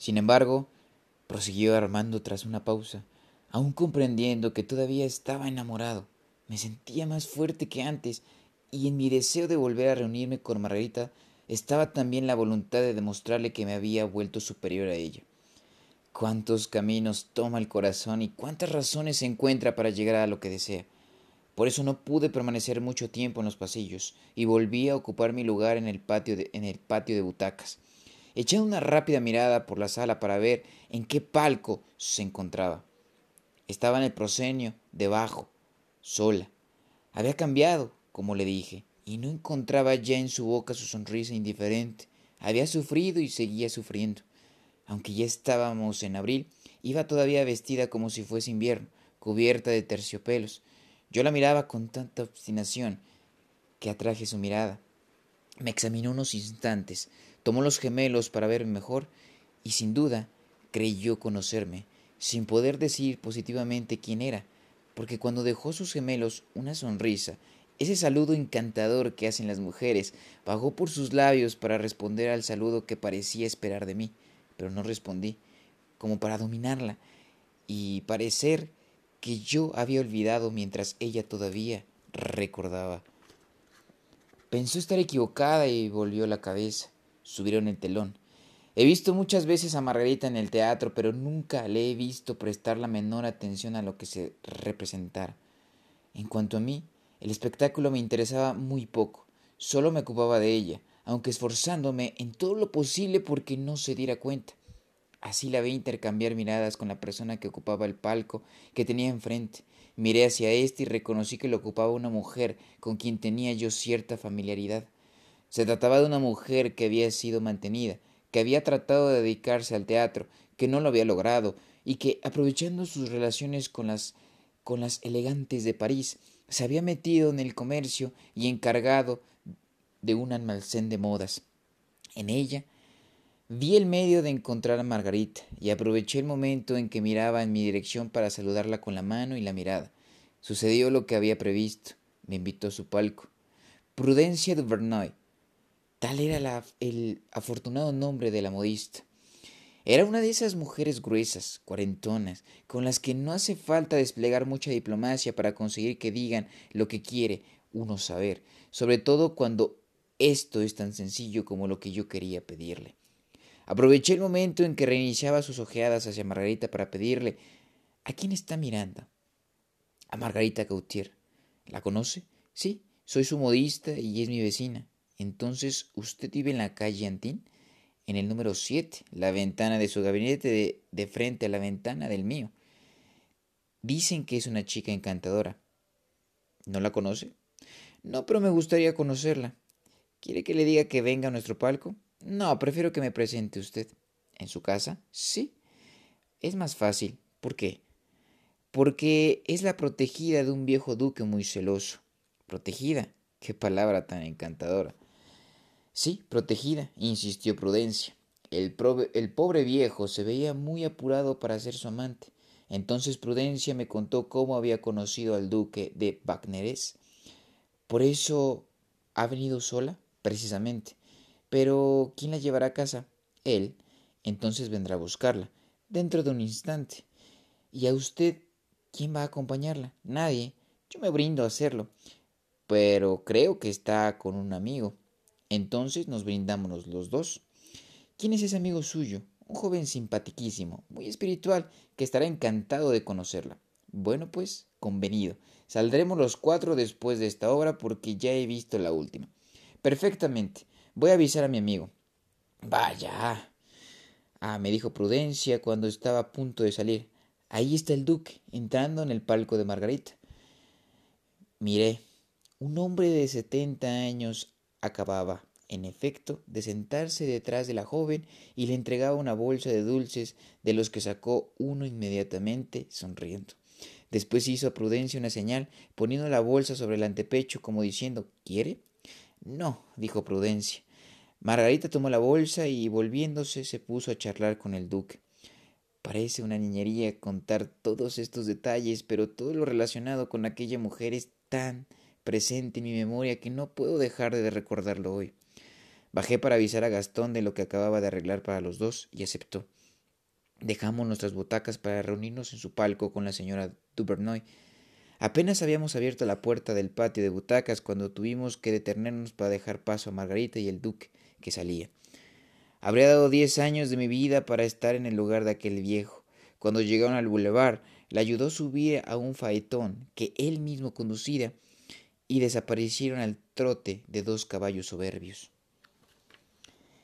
Sin embargo, prosiguió Armando tras una pausa, aún comprendiendo que todavía estaba enamorado. Me sentía más fuerte que antes, y en mi deseo de volver a reunirme con Margarita estaba también la voluntad de demostrarle que me había vuelto superior a ella. Cuántos caminos toma el corazón y cuántas razones se encuentra para llegar a lo que desea. Por eso no pude permanecer mucho tiempo en los pasillos y volví a ocupar mi lugar en el patio de, en el patio de butacas. Eché una rápida mirada por la sala para ver en qué palco se encontraba. Estaba en el proscenio, debajo, sola. Había cambiado, como le dije, y no encontraba ya en su boca su sonrisa indiferente. Había sufrido y seguía sufriendo. Aunque ya estábamos en abril, iba todavía vestida como si fuese invierno, cubierta de terciopelos. Yo la miraba con tanta obstinación que atraje su mirada. Me examinó unos instantes, tomó los gemelos para verme mejor y sin duda creyó conocerme, sin poder decir positivamente quién era, porque cuando dejó sus gemelos una sonrisa, ese saludo encantador que hacen las mujeres, bajó por sus labios para responder al saludo que parecía esperar de mí, pero no respondí, como para dominarla y parecer que yo había olvidado mientras ella todavía recordaba. Pensó estar equivocada y volvió la cabeza. Subieron el telón. He visto muchas veces a Margarita en el teatro, pero nunca le he visto prestar la menor atención a lo que se representara. En cuanto a mí, el espectáculo me interesaba muy poco. Solo me ocupaba de ella, aunque esforzándome en todo lo posible porque no se diera cuenta. Así la vi intercambiar miradas con la persona que ocupaba el palco que tenía enfrente. Miré hacia éste y reconocí que lo ocupaba una mujer con quien tenía yo cierta familiaridad. Se trataba de una mujer que había sido mantenida, que había tratado de dedicarse al teatro, que no lo había logrado, y que, aprovechando sus relaciones con las con las elegantes de París, se había metido en el comercio y encargado de un almacén de modas. En ella Vi el medio de encontrar a Margarita y aproveché el momento en que miraba en mi dirección para saludarla con la mano y la mirada. Sucedió lo que había previsto. Me invitó a su palco. Prudencia Duvernoy. Tal era el afortunado nombre de la modista. Era una de esas mujeres gruesas, cuarentonas, con las que no hace falta desplegar mucha diplomacia para conseguir que digan lo que quiere uno saber, sobre todo cuando esto es tan sencillo como lo que yo quería pedirle. Aproveché el momento en que reiniciaba sus ojeadas hacia Margarita para pedirle ¿A quién está mirando? A Margarita Gautier. ¿La conoce? Sí, soy su modista y es mi vecina. Entonces, ¿usted vive en la calle Antín? En el número 7, la ventana de su gabinete de, de frente a la ventana del mío. Dicen que es una chica encantadora. ¿No la conoce? No, pero me gustaría conocerla. ¿Quiere que le diga que venga a nuestro palco? No, prefiero que me presente usted. ¿En su casa? Sí. Es más fácil. ¿Por qué? Porque es la protegida de un viejo duque muy celoso. ¿Protegida? Qué palabra tan encantadora. Sí, protegida, insistió Prudencia. El, pobre viejo se veía muy apurado para ser su amante. Entonces Prudencia me contó cómo había conocido al duque de Wagneres. ¿Por eso ha venido sola? Precisamente. Pero ¿quién la llevará a casa? Él. Entonces vendrá a buscarla, dentro de un instante. ¿Y a usted quién va a acompañarla? Nadie. Yo me brindo a hacerlo. Pero creo que está con un amigo. Entonces nos brindamos los dos. ¿Quién es ese amigo suyo? Un joven simpatiquísimo, muy espiritual, que estará encantado de conocerla. Bueno, pues, convenido. Saldremos los cuatro después de esta obra porque ya he visto la última. Perfectamente. Voy a avisar a mi amigo. Vaya. Ah, me dijo Prudencia cuando estaba a punto de salir. Ahí está el duque, entrando en el palco de Margarita. Miré. Un hombre de setenta años acababa, en efecto, de sentarse detrás de la joven y le entregaba una bolsa de dulces de los que sacó uno inmediatamente, sonriendo. Después hizo a Prudencia una señal, poniendo la bolsa sobre el antepecho como diciendo ¿Quiere? No, dijo Prudencia. Margarita tomó la bolsa y volviéndose se puso a charlar con el duque. Parece una niñería contar todos estos detalles, pero todo lo relacionado con aquella mujer es tan presente en mi memoria que no puedo dejar de recordarlo hoy. Bajé para avisar a Gastón de lo que acababa de arreglar para los dos y aceptó. Dejamos nuestras butacas para reunirnos en su palco con la señora Duvernoy. Apenas habíamos abierto la puerta del patio de butacas cuando tuvimos que detenernos para dejar paso a Margarita y el duque, que salía. Habría dado diez años de mi vida para estar en el lugar de aquel viejo. Cuando llegaron al bulevar, le ayudó a subir a un faetón que él mismo conducía y desaparecieron al trote de dos caballos soberbios.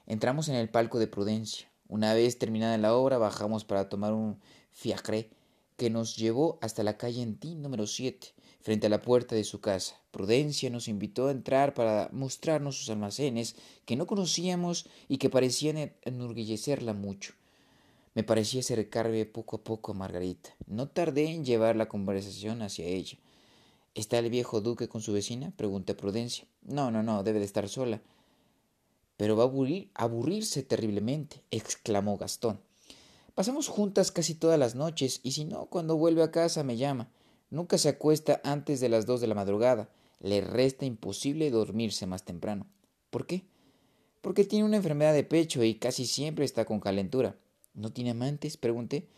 Entramos en el palco de Prudencia. Una vez terminada la obra, bajamos para tomar un fiacre que nos llevó hasta la calle Entín número 7, frente a la puerta de su casa. Prudencia nos invitó a entrar para mostrarnos sus almacenes que no conocíamos y que parecían enorgullecerla mucho. Me parecía acercarme poco a poco a Margarita. No tardé en llevar la conversación hacia ella. ¿Está el viejo duque con su vecina? pregunté a Prudencia. No, no, no, debe de estar sola. Pero va a aburrir, aburrirse terriblemente, exclamó Gastón. Pasamos juntas casi todas las noches, y si no, cuando vuelve a casa me llama. Nunca se acuesta antes de las dos de la madrugada. Le resta imposible dormirse más temprano. ¿Por qué? Porque tiene una enfermedad de pecho y casi siempre está con calentura. ¿No tiene amantes? pregunté.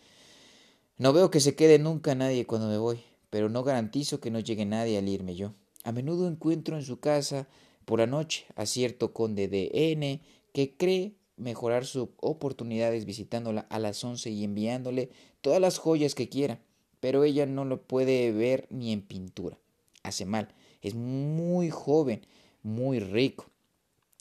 No veo que se quede nunca nadie cuando me voy, pero no garantizo que no llegue nadie al irme yo. A menudo encuentro en su casa por la noche a cierto conde de N que cree mejorar sus oportunidades visitándola a las once y enviándole todas las joyas que quiera, pero ella no lo puede ver ni en pintura. Hace mal, es muy joven, muy rico.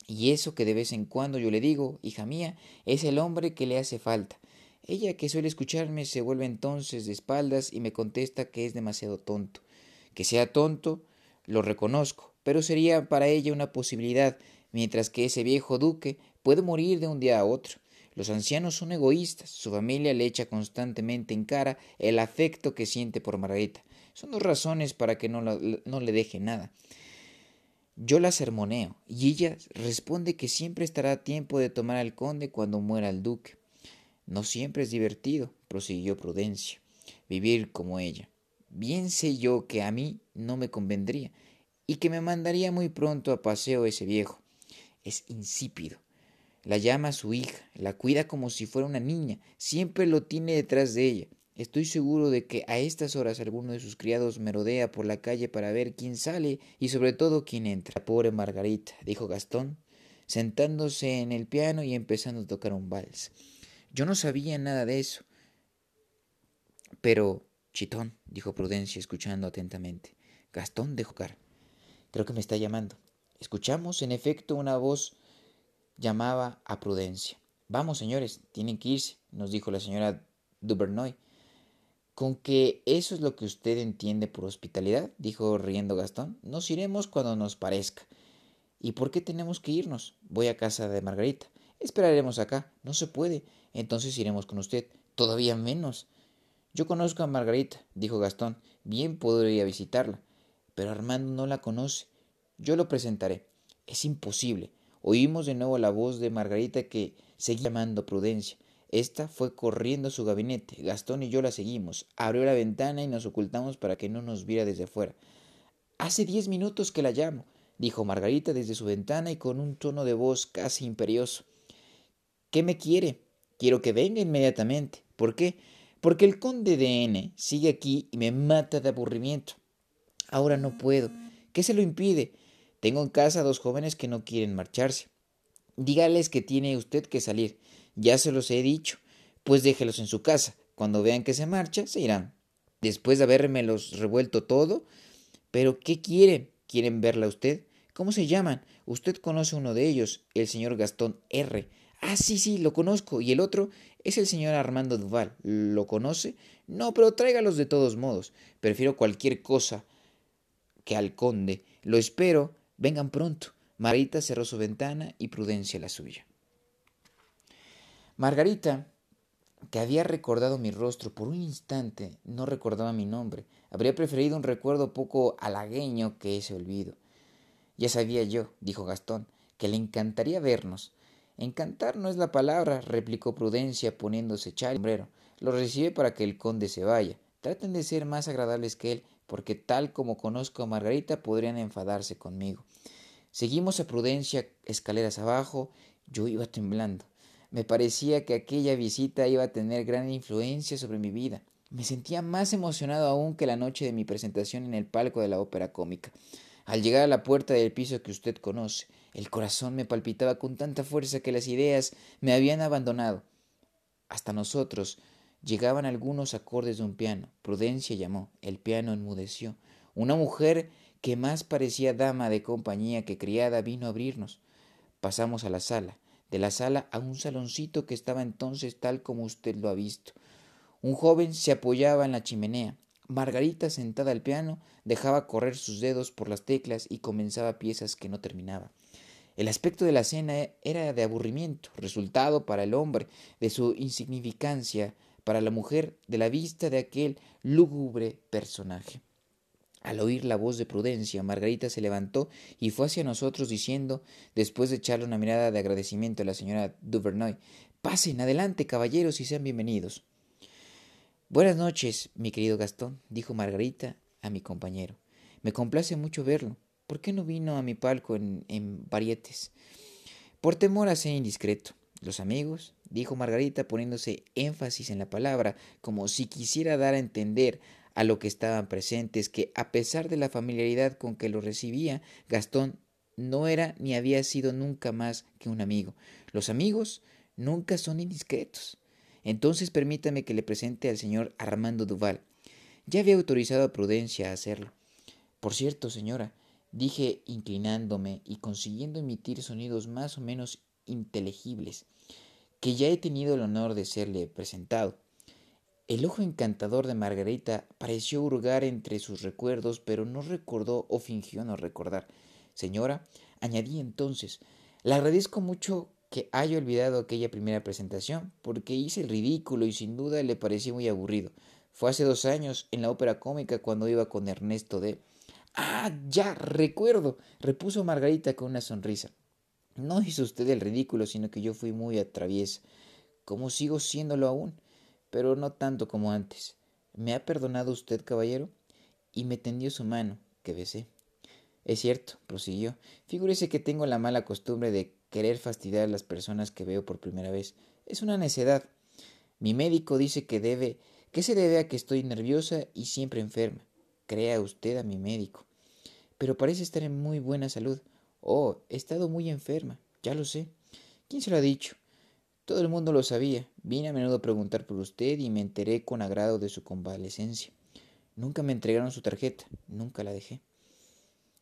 Y eso que de vez en cuando yo le digo, hija mía, es el hombre que le hace falta. Ella, que suele escucharme, se vuelve entonces de espaldas y me contesta que es demasiado tonto. Que sea tonto, lo reconozco, pero sería para ella una posibilidad, mientras que ese viejo duque puede morir de un día a otro. Los ancianos son egoístas, su familia le echa constantemente en cara el afecto que siente por Margarita. Son dos razones para que no, no le deje nada. Yo la sermoneo, y ella responde que siempre estará a tiempo de tomar al conde cuando muera el duque. No siempre es divertido, prosiguió Prudencia, vivir como ella. Bien sé yo que a mí no me convendría, y que me mandaría muy pronto a paseo ese viejo. Es insípido, la llama a su hija, la cuida como si fuera una niña, siempre lo tiene detrás de ella. Estoy seguro de que a estas horas alguno de sus criados merodea por la calle para ver quién sale y sobre todo quién entra. pobre Margarita, dijo Gastón, sentándose en el piano y empezando a tocar un vals. Yo no sabía nada de eso. Pero, chitón, dijo Prudencia, escuchando atentamente. Gastón de Jocar. Creo que me está llamando. Escuchamos, en efecto, una voz llamaba a Prudencia. Vamos, señores, tienen que irse, nos dijo la señora Duvernoy. Con que eso es lo que usted entiende por hospitalidad, dijo riendo Gastón. Nos iremos cuando nos parezca. ¿Y por qué tenemos que irnos? Voy a casa de Margarita. Esperaremos acá. No se puede. Entonces iremos con usted. Todavía menos. Yo conozco a Margarita, dijo Gastón. Bien podría visitarla. Pero Armando no la conoce. Yo lo presentaré. Es imposible. Oímos de nuevo la voz de Margarita que seguía llamando Prudencia. Esta fue corriendo a su gabinete. Gastón y yo la seguimos. Abrió la ventana y nos ocultamos para que no nos viera desde fuera. Hace diez minutos que la llamo, dijo Margarita desde su ventana y con un tono de voz casi imperioso. ¿Qué me quiere? Quiero que venga inmediatamente. ¿Por qué? Porque el conde de N sigue aquí y me mata de aburrimiento. Ahora no puedo. ¿Qué se lo impide? Tengo en casa dos jóvenes que no quieren marcharse. Dígales que tiene usted que salir. Ya se los he dicho. Pues déjelos en su casa. Cuando vean que se marcha, se irán. Después de haberme los revuelto todo. Pero, ¿qué quieren? ¿Quieren verla usted? ¿Cómo se llaman? Usted conoce uno de ellos, el señor Gastón R. Ah, sí, sí, lo conozco. ¿Y el otro? Es el señor Armando Duval. ¿Lo conoce? No, pero tráigalos de todos modos. Prefiero cualquier cosa que al conde. Lo espero Vengan pronto. Margarita cerró su ventana y Prudencia la suya. Margarita, que había recordado mi rostro por un instante, no recordaba mi nombre. Habría preferido un recuerdo poco halagueño que ese olvido. Ya sabía yo, dijo Gastón, que le encantaría vernos. Encantar no es la palabra, replicó Prudencia poniéndose chal sombrero. Lo recibe para que el conde se vaya. Traten de ser más agradables que él porque tal como conozco a Margarita podrían enfadarse conmigo. Seguimos a Prudencia escaleras abajo, yo iba temblando. Me parecía que aquella visita iba a tener gran influencia sobre mi vida. Me sentía más emocionado aún que la noche de mi presentación en el palco de la ópera cómica. Al llegar a la puerta del piso que usted conoce, el corazón me palpitaba con tanta fuerza que las ideas me habían abandonado. Hasta nosotros llegaban algunos acordes de un piano. Prudencia llamó. El piano enmudeció. Una mujer que más parecía dama de compañía que criada vino a abrirnos. Pasamos a la sala. De la sala a un saloncito que estaba entonces tal como usted lo ha visto. Un joven se apoyaba en la chimenea. Margarita, sentada al piano, dejaba correr sus dedos por las teclas y comenzaba piezas que no terminaba. El aspecto de la cena era de aburrimiento, resultado para el hombre de su insignificancia, para la mujer de la vista de aquel lúgubre personaje. Al oír la voz de Prudencia, Margarita se levantó y fue hacia nosotros diciendo, después de echarle una mirada de agradecimiento a la señora Duvernoy, Pasen adelante, caballeros, y sean bienvenidos. Buenas noches, mi querido Gastón, dijo Margarita a mi compañero. Me complace mucho verlo. ¿Por qué no vino a mi palco en, en varietes? Por temor a ser indiscreto. Los amigos, dijo Margarita poniéndose énfasis en la palabra, como si quisiera dar a entender a lo que estaban presentes que, a pesar de la familiaridad con que lo recibía, Gastón no era ni había sido nunca más que un amigo. Los amigos nunca son indiscretos. Entonces permítame que le presente al señor Armando Duval. Ya había autorizado a Prudencia a hacerlo. Por cierto, señora, dije inclinándome y consiguiendo emitir sonidos más o menos inteligibles, que ya he tenido el honor de serle presentado. El ojo encantador de Margarita pareció hurgar entre sus recuerdos, pero no recordó o fingió no recordar. Señora, añadí entonces, le agradezco mucho que haya olvidado aquella primera presentación, porque hice el ridículo y sin duda le pareció muy aburrido. Fue hace dos años, en la ópera cómica, cuando iba con Ernesto de... Ah, ya, recuerdo, repuso Margarita con una sonrisa. No hizo usted el ridículo, sino que yo fui muy atraviesa, como sigo siéndolo aún, pero no tanto como antes. ¿Me ha perdonado usted, caballero? Y me tendió su mano, que besé. Es cierto, prosiguió. Figúrese que tengo la mala costumbre de querer fastidiar a las personas que veo por primera vez. Es una necedad. Mi médico dice que debe, que se debe a que estoy nerviosa y siempre enferma. Crea usted a mi médico. Pero parece estar en muy buena salud. Oh, he estado muy enferma, ya lo sé. ¿Quién se lo ha dicho? Todo el mundo lo sabía. Vine a menudo a preguntar por usted y me enteré con agrado de su convalecencia. Nunca me entregaron su tarjeta, nunca la dejé.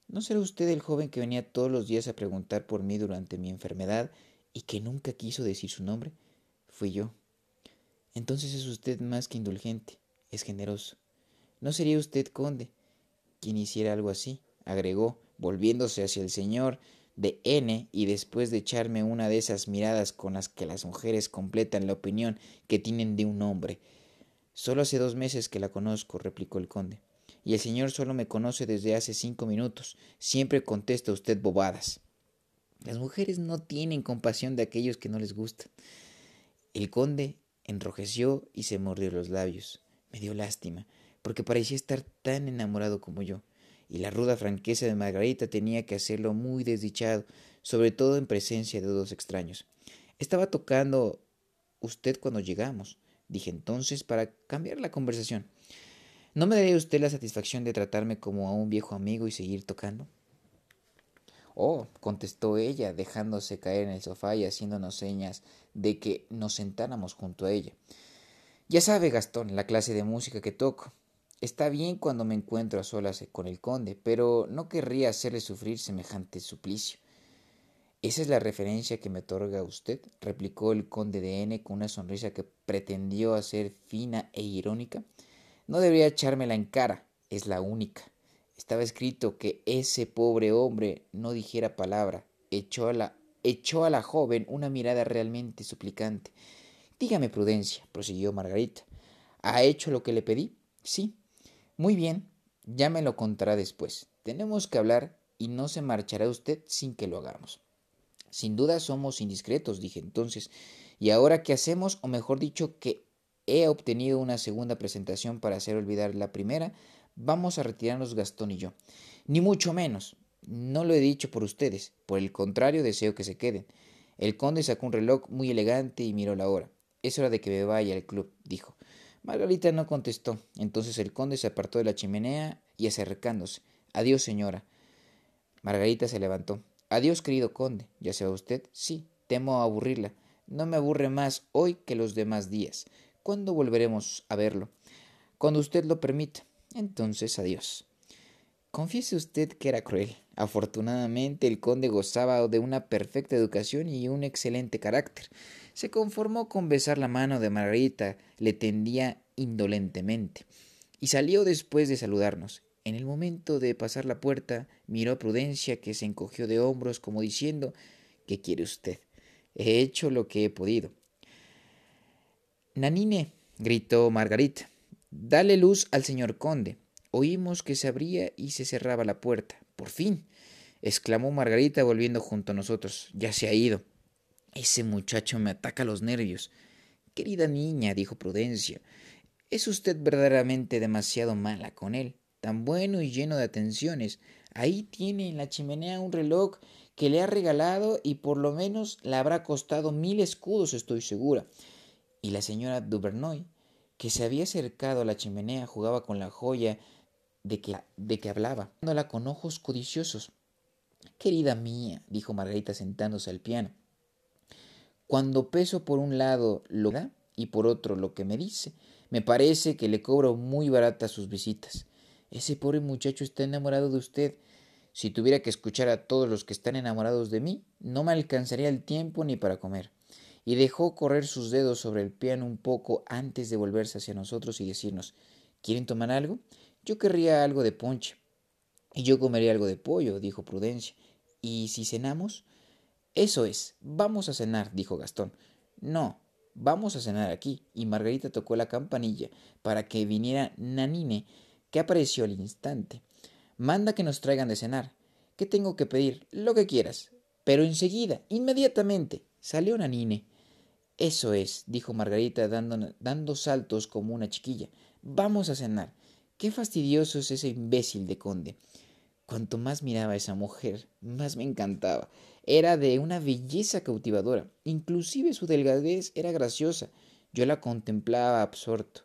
¿No será usted el joven que venía todos los días a preguntar por mí durante mi enfermedad y que nunca quiso decir su nombre? Fui yo. Entonces es usted más que indulgente, es generoso. ¿No sería usted conde quien hiciera algo así? Agregó, volviéndose hacia el señor de N y después de echarme una de esas miradas con las que las mujeres completan la opinión que tienen de un hombre. Solo hace dos meses que la conozco, replicó el conde y el señor solo me conoce desde hace cinco minutos. Siempre contesta usted bobadas. Las mujeres no tienen compasión de aquellos que no les gustan. El conde enrojeció y se mordió los labios. Me dio lástima, porque parecía estar tan enamorado como yo, y la ruda franqueza de Margarita tenía que hacerlo muy desdichado, sobre todo en presencia de dos extraños. Estaba tocando usted cuando llegamos, dije entonces para cambiar la conversación. ¿No me daría usted la satisfacción de tratarme como a un viejo amigo y seguir tocando? Oh, contestó ella, dejándose caer en el sofá y haciéndonos señas de que nos sentáramos junto a ella. Ya sabe, Gastón, la clase de música que toco. Está bien cuando me encuentro a solas con el conde, pero no querría hacerle sufrir semejante suplicio. ¿Esa es la referencia que me otorga usted? replicó el conde de N con una sonrisa que pretendió hacer fina e irónica. No debería echármela en cara, es la única. Estaba escrito que ese pobre hombre no dijera palabra. Echó a la, echó a la joven una mirada realmente suplicante. Dígame, Prudencia, prosiguió Margarita. ¿Ha hecho lo que le pedí? Sí. Muy bien, ya me lo contará después. Tenemos que hablar y no se marchará usted sin que lo hagamos. Sin duda somos indiscretos, dije entonces. ¿Y ahora qué hacemos? O mejor dicho, ¿qué he obtenido una segunda presentación para hacer olvidar la primera, vamos a retirarnos Gastón y yo. Ni mucho menos. No lo he dicho por ustedes, por el contrario deseo que se queden. El conde sacó un reloj muy elegante y miró la hora. Es hora de que me vaya al club, dijo. Margarita no contestó. Entonces el conde se apartó de la chimenea y acercándose. Adiós, señora. Margarita se levantó. Adiós, querido conde. ¿Ya se va usted? Sí, temo aburrirla. No me aburre más hoy que los demás días. ¿Cuándo volveremos a verlo? Cuando usted lo permita. Entonces, adiós. Confiese usted que era cruel. Afortunadamente el conde gozaba de una perfecta educación y un excelente carácter. Se conformó con besar la mano de Margarita, le tendía indolentemente, y salió después de saludarnos. En el momento de pasar la puerta, miró a Prudencia, que se encogió de hombros como diciendo ¿Qué quiere usted? He hecho lo que he podido. Nanine, gritó Margarita, dale luz al señor conde. Oímos que se abría y se cerraba la puerta. Por fin, exclamó Margarita volviendo junto a nosotros. Ya se ha ido. Ese muchacho me ataca los nervios. Querida niña, dijo Prudencia, es usted verdaderamente demasiado mala con él, tan bueno y lleno de atenciones. Ahí tiene en la chimenea un reloj que le ha regalado y por lo menos le habrá costado mil escudos, estoy segura. Y la señora Duvernoy, que se había acercado a la chimenea, jugaba con la joya de que, de que hablaba, viéndola con ojos codiciosos. Querida mía, dijo Margarita sentándose al piano, cuando peso por un lado lo que da y por otro lo que me dice, me parece que le cobro muy barata sus visitas. Ese pobre muchacho está enamorado de usted. Si tuviera que escuchar a todos los que están enamorados de mí, no me alcanzaría el tiempo ni para comer. Y dejó correr sus dedos sobre el piano un poco antes de volverse hacia nosotros y decirnos ¿Quieren tomar algo? Yo querría algo de ponche. Y yo comería algo de pollo, dijo Prudencia. ¿Y si cenamos? Eso es. Vamos a cenar, dijo Gastón. No, vamos a cenar aquí. Y Margarita tocó la campanilla para que viniera Nanine, que apareció al instante. Manda que nos traigan de cenar. ¿Qué tengo que pedir? Lo que quieras. Pero enseguida, inmediatamente. Salió Nanine. Eso es, dijo Margarita dando, dando saltos como una chiquilla. Vamos a cenar. Qué fastidioso es ese imbécil de conde. Cuanto más miraba a esa mujer, más me encantaba. Era de una belleza cautivadora. Inclusive su delgadez era graciosa. Yo la contemplaba absorto.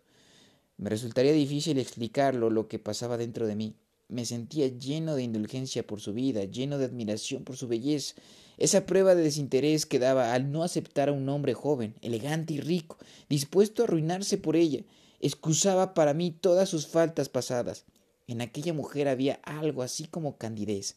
Me resultaría difícil explicarlo lo que pasaba dentro de mí. Me sentía lleno de indulgencia por su vida, lleno de admiración por su belleza. Esa prueba de desinterés que daba al no aceptar a un hombre joven, elegante y rico, dispuesto a arruinarse por ella, excusaba para mí todas sus faltas pasadas. En aquella mujer había algo así como candidez.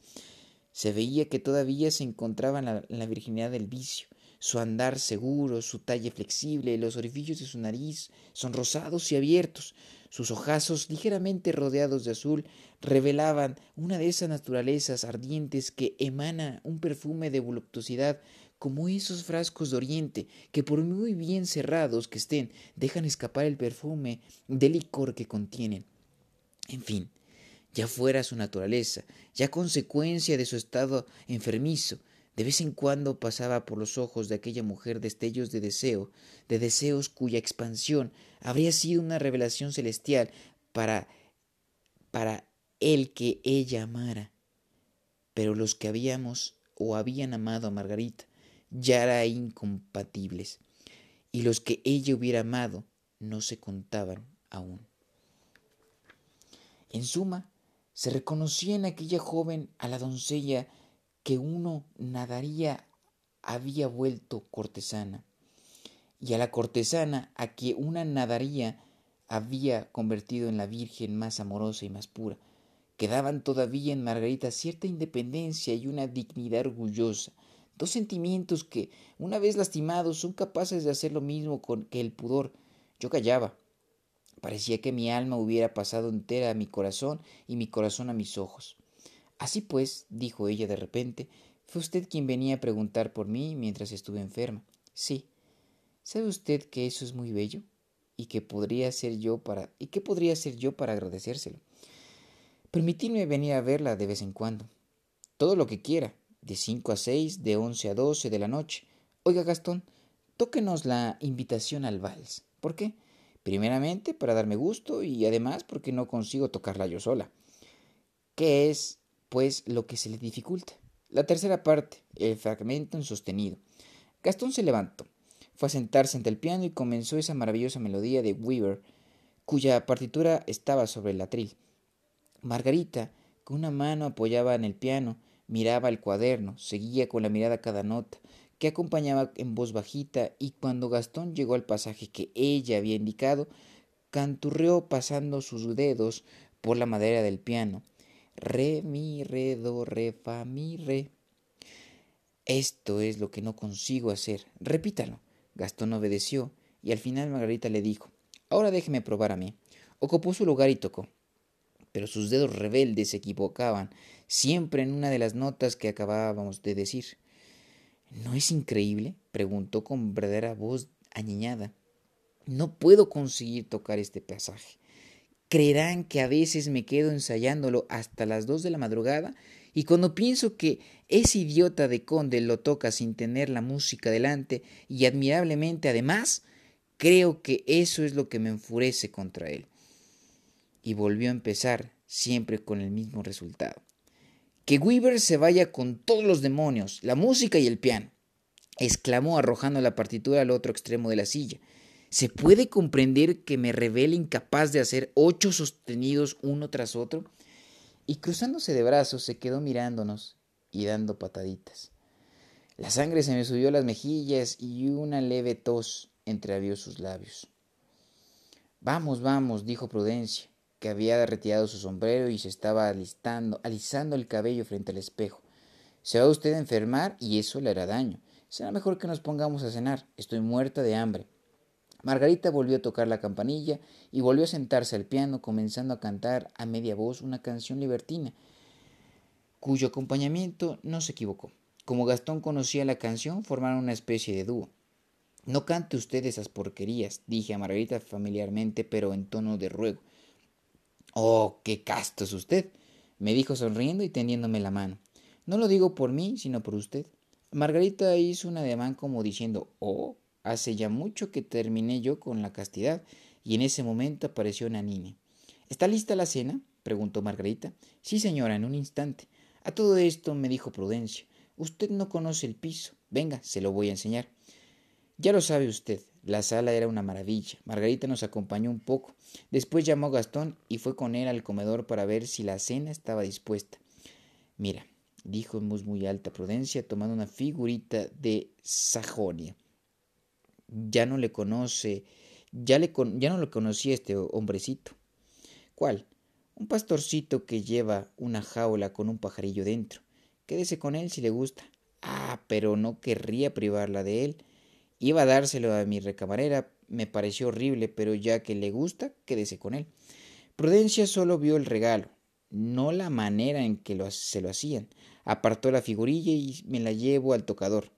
Se veía que todavía se encontraba en la, virginidad del vicio. Su andar seguro, su talle flexible, los orificios de su nariz son rosados y abiertos, sus ojazos ligeramente rodeados de azul revelaban una de esas naturalezas ardientes que emana un perfume de voluptuosidad como esos frascos de oriente que por muy bien cerrados que estén dejan escapar el perfume de licor que contienen. En fin, ya fuera su naturaleza, ya consecuencia de su estado enfermizo, de vez en cuando pasaba por los ojos de aquella mujer destellos de deseo, de deseos cuya expansión habría sido una revelación celestial para para el que ella amara. Pero los que habíamos o habían amado a Margarita ya eran incompatibles, y los que ella hubiera amado no se contaban aún. En suma, se reconocía en aquella joven a la doncella que uno nadaría había vuelto cortesana, y a la cortesana a que una nadaría había convertido en la Virgen más amorosa y más pura. Quedaban todavía en Margarita cierta independencia y una dignidad orgullosa, dos sentimientos que, una vez lastimados, son capaces de hacer lo mismo con que el pudor. Yo callaba. Parecía que mi alma hubiera pasado entera a mi corazón y mi corazón a mis ojos. Así pues, dijo ella de repente, fue usted quien venía a preguntar por mí mientras estuve enferma. Sí. ¿Sabe usted que eso es muy bello? y que podría ser yo para y qué podría ser yo para agradecérselo. Permitidme venir a verla de vez en cuando. Todo lo que quiera, de cinco a seis, de once a doce de la noche. Oiga, Gastón, tóquenos la invitación al vals. ¿Por qué? Primeramente, para darme gusto y además porque no consigo tocarla yo sola. ¿Qué es, pues, lo que se le dificulta? La tercera parte, el fragmento en sostenido. Gastón se levantó, fue a sentarse ante el piano y comenzó esa maravillosa melodía de Weaver, cuya partitura estaba sobre el atril. Margarita, con una mano apoyaba en el piano, miraba el cuaderno, seguía con la mirada cada nota, que acompañaba en voz bajita, y cuando Gastón llegó al pasaje que ella había indicado, canturreó pasando sus dedos por la madera del piano. Re, mi, re, do, re, fa, mi, re. Esto es lo que no consigo hacer. Repítalo. Gastón obedeció, y al final Margarita le dijo Ahora déjeme probar a mí. Ocupó su lugar y tocó. Pero sus dedos rebeldes se equivocaban, siempre en una de las notas que acabábamos de decir. ¿No es increíble? preguntó con verdadera voz añeñada. No puedo conseguir tocar este pasaje. Creerán que a veces me quedo ensayándolo hasta las dos de la madrugada y cuando pienso que ese idiota de conde lo toca sin tener la música delante y admirablemente además, creo que eso es lo que me enfurece contra él. Y volvió a empezar, siempre con el mismo resultado. Que Weaver se vaya con todos los demonios, la música y el piano, exclamó arrojando la partitura al otro extremo de la silla. ¿Se puede comprender que me revele incapaz de hacer ocho sostenidos uno tras otro? y cruzándose de brazos se quedó mirándonos y dando pataditas. La sangre se me subió a las mejillas y una leve tos entreabrió sus labios. Vamos, vamos, dijo Prudencia, que había retirado su sombrero y se estaba alistando, alisando el cabello frente al espejo. Se va usted a enfermar y eso le hará daño. Será mejor que nos pongamos a cenar. Estoy muerta de hambre. Margarita volvió a tocar la campanilla y volvió a sentarse al piano, comenzando a cantar a media voz una canción libertina, cuyo acompañamiento no se equivocó. Como Gastón conocía la canción, formaron una especie de dúo. No cante usted esas porquerías, dije a Margarita familiarmente, pero en tono de ruego. Oh, qué casto es usted, me dijo sonriendo y tendiéndome la mano. No lo digo por mí, sino por usted. Margarita hizo un ademán como diciendo, oh, Hace ya mucho que terminé yo con la castidad, y en ese momento apareció Nanine. ¿Está lista la cena? preguntó Margarita. Sí, señora, en un instante. A todo esto me dijo Prudencia. Usted no conoce el piso. Venga, se lo voy a enseñar. Ya lo sabe usted, la sala era una maravilla. Margarita nos acompañó un poco. Después llamó a Gastón y fue con él al comedor para ver si la cena estaba dispuesta. Mira, dijo en muy alta Prudencia, tomando una figurita de Sajonia ya no le conoce, ya, ya no lo conocía este hombrecito. ¿Cuál? Un pastorcito que lleva una jaula con un pajarillo dentro. Quédese con él si le gusta. Ah, pero no querría privarla de él. Iba a dárselo a mi recamarera, me pareció horrible, pero ya que le gusta, quédese con él. Prudencia solo vio el regalo, no la manera en que se lo hacían. Apartó la figurilla y me la llevo al tocador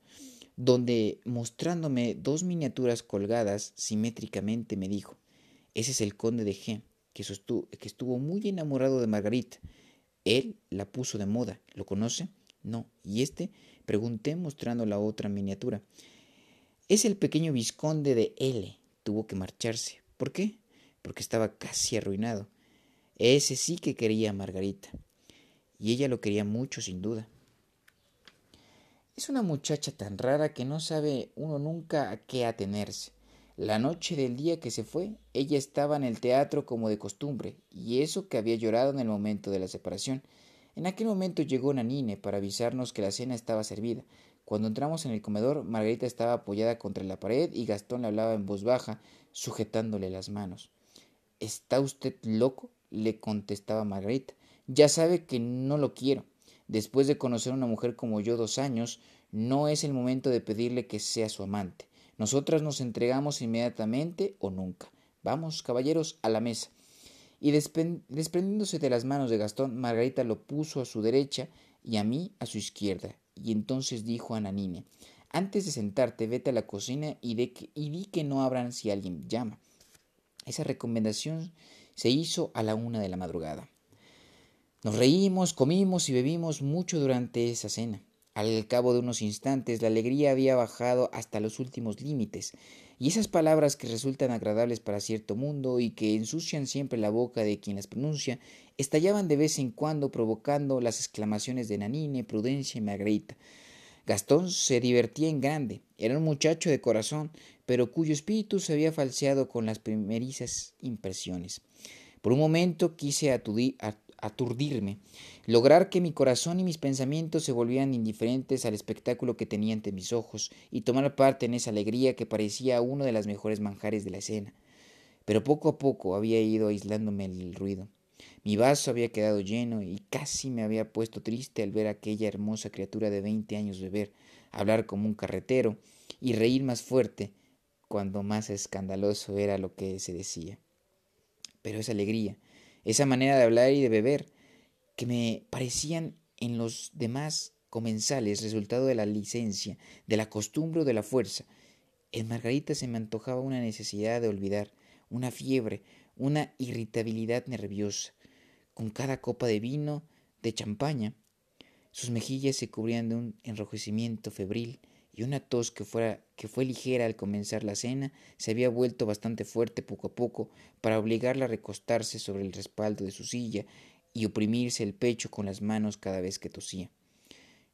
donde, mostrándome dos miniaturas colgadas simétricamente, me dijo, ese es el conde de G, que, que estuvo muy enamorado de Margarita. Él la puso de moda. ¿Lo conoce? No. ¿Y este? Pregunté mostrando la otra miniatura. Es el pequeño vizconde de L. Tuvo que marcharse. ¿Por qué? Porque estaba casi arruinado. Ese sí que quería a Margarita. Y ella lo quería mucho, sin duda. Es una muchacha tan rara que no sabe uno nunca a qué atenerse. La noche del día que se fue, ella estaba en el teatro como de costumbre, y eso que había llorado en el momento de la separación. En aquel momento llegó Nanine para avisarnos que la cena estaba servida. Cuando entramos en el comedor, Margarita estaba apoyada contra la pared y Gastón le hablaba en voz baja, sujetándole las manos. ¿Está usted loco? le contestaba Margarita. Ya sabe que no lo quiero. Después de conocer a una mujer como yo dos años, no es el momento de pedirle que sea su amante. Nosotras nos entregamos inmediatamente o nunca. Vamos, caballeros, a la mesa. Y desprendiéndose de las manos de Gastón, Margarita lo puso a su derecha y a mí a su izquierda. Y entonces dijo a Nanine, antes de sentarte, vete a la cocina y, di que no abran si alguien llama. Esa recomendación se hizo a la una de la madrugada. Nos reímos, comimos y bebimos mucho durante esa cena. Al cabo de unos instantes la alegría había bajado hasta los últimos límites, y esas palabras que resultan agradables para cierto mundo y que ensucian siempre la boca de quien las pronuncia, estallaban de vez en cuando provocando las exclamaciones de Nanine, Prudencia y Margarita. Gastón se divertía en grande. Era un muchacho de corazón, pero cuyo espíritu se había falseado con las primerizas impresiones. Por un momento quise aturdirme, lograr que mi corazón y mis pensamientos se volvieran indiferentes al espectáculo que tenía ante mis ojos y tomar parte en esa alegría que parecía uno de las mejores manjares de la escena. Pero poco a poco había ido aislándome el ruido. Mi vaso había quedado lleno y casi me había puesto triste al ver a aquella hermosa criatura de veinte años beber, hablar como un carretero y reír más fuerte cuando más escandaloso era lo que se decía. Pero esa alegría, esa manera de hablar y de beber, que me parecían en los demás comensales resultado de la licencia, de la costumbre o de la fuerza, en Margarita se me antojaba una necesidad de olvidar, una fiebre, una irritabilidad nerviosa. Con cada copa de vino, de champaña, sus mejillas se cubrían de un enrojecimiento febril y una tos que, fuera, que fue ligera al comenzar la cena se había vuelto bastante fuerte poco a poco para obligarla a recostarse sobre el respaldo de su silla y oprimirse el pecho con las manos cada vez que tosía.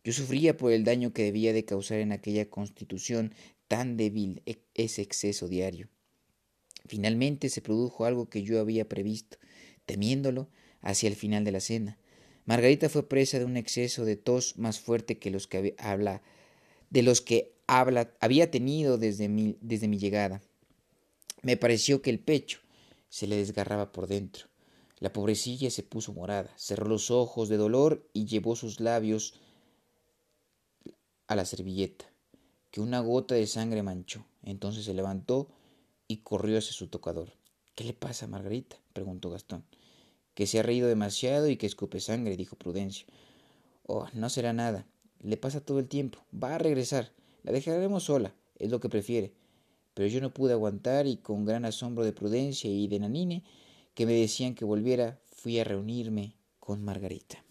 Yo sufría por el daño que debía de causar en aquella constitución tan débil e-, ese exceso diario. Finalmente se produjo algo que yo había previsto, temiéndolo hacia el final de la cena. Margarita fue presa de un exceso de tos más fuerte que los que habla, de los que habla, había tenido desde mi, desde mi llegada. Me pareció que el pecho se le desgarraba por dentro. La pobrecilla se puso morada, cerró los ojos de dolor y llevó sus labios a la servilleta, que una gota de sangre manchó. Entonces se levantó y corrió hacia su tocador. ¿Qué le pasa Margarita? preguntó Gastón. Que se ha reído demasiado y que escupe sangre, dijo Prudencio. Oh, no será nada. Le pasa todo el tiempo. Va a regresar. La dejaremos sola. Es lo que prefiere. Pero yo no pude aguantar y con gran asombro de Prudencia y de Nanine, que me decían que volviera, fui a reunirme con Margarita.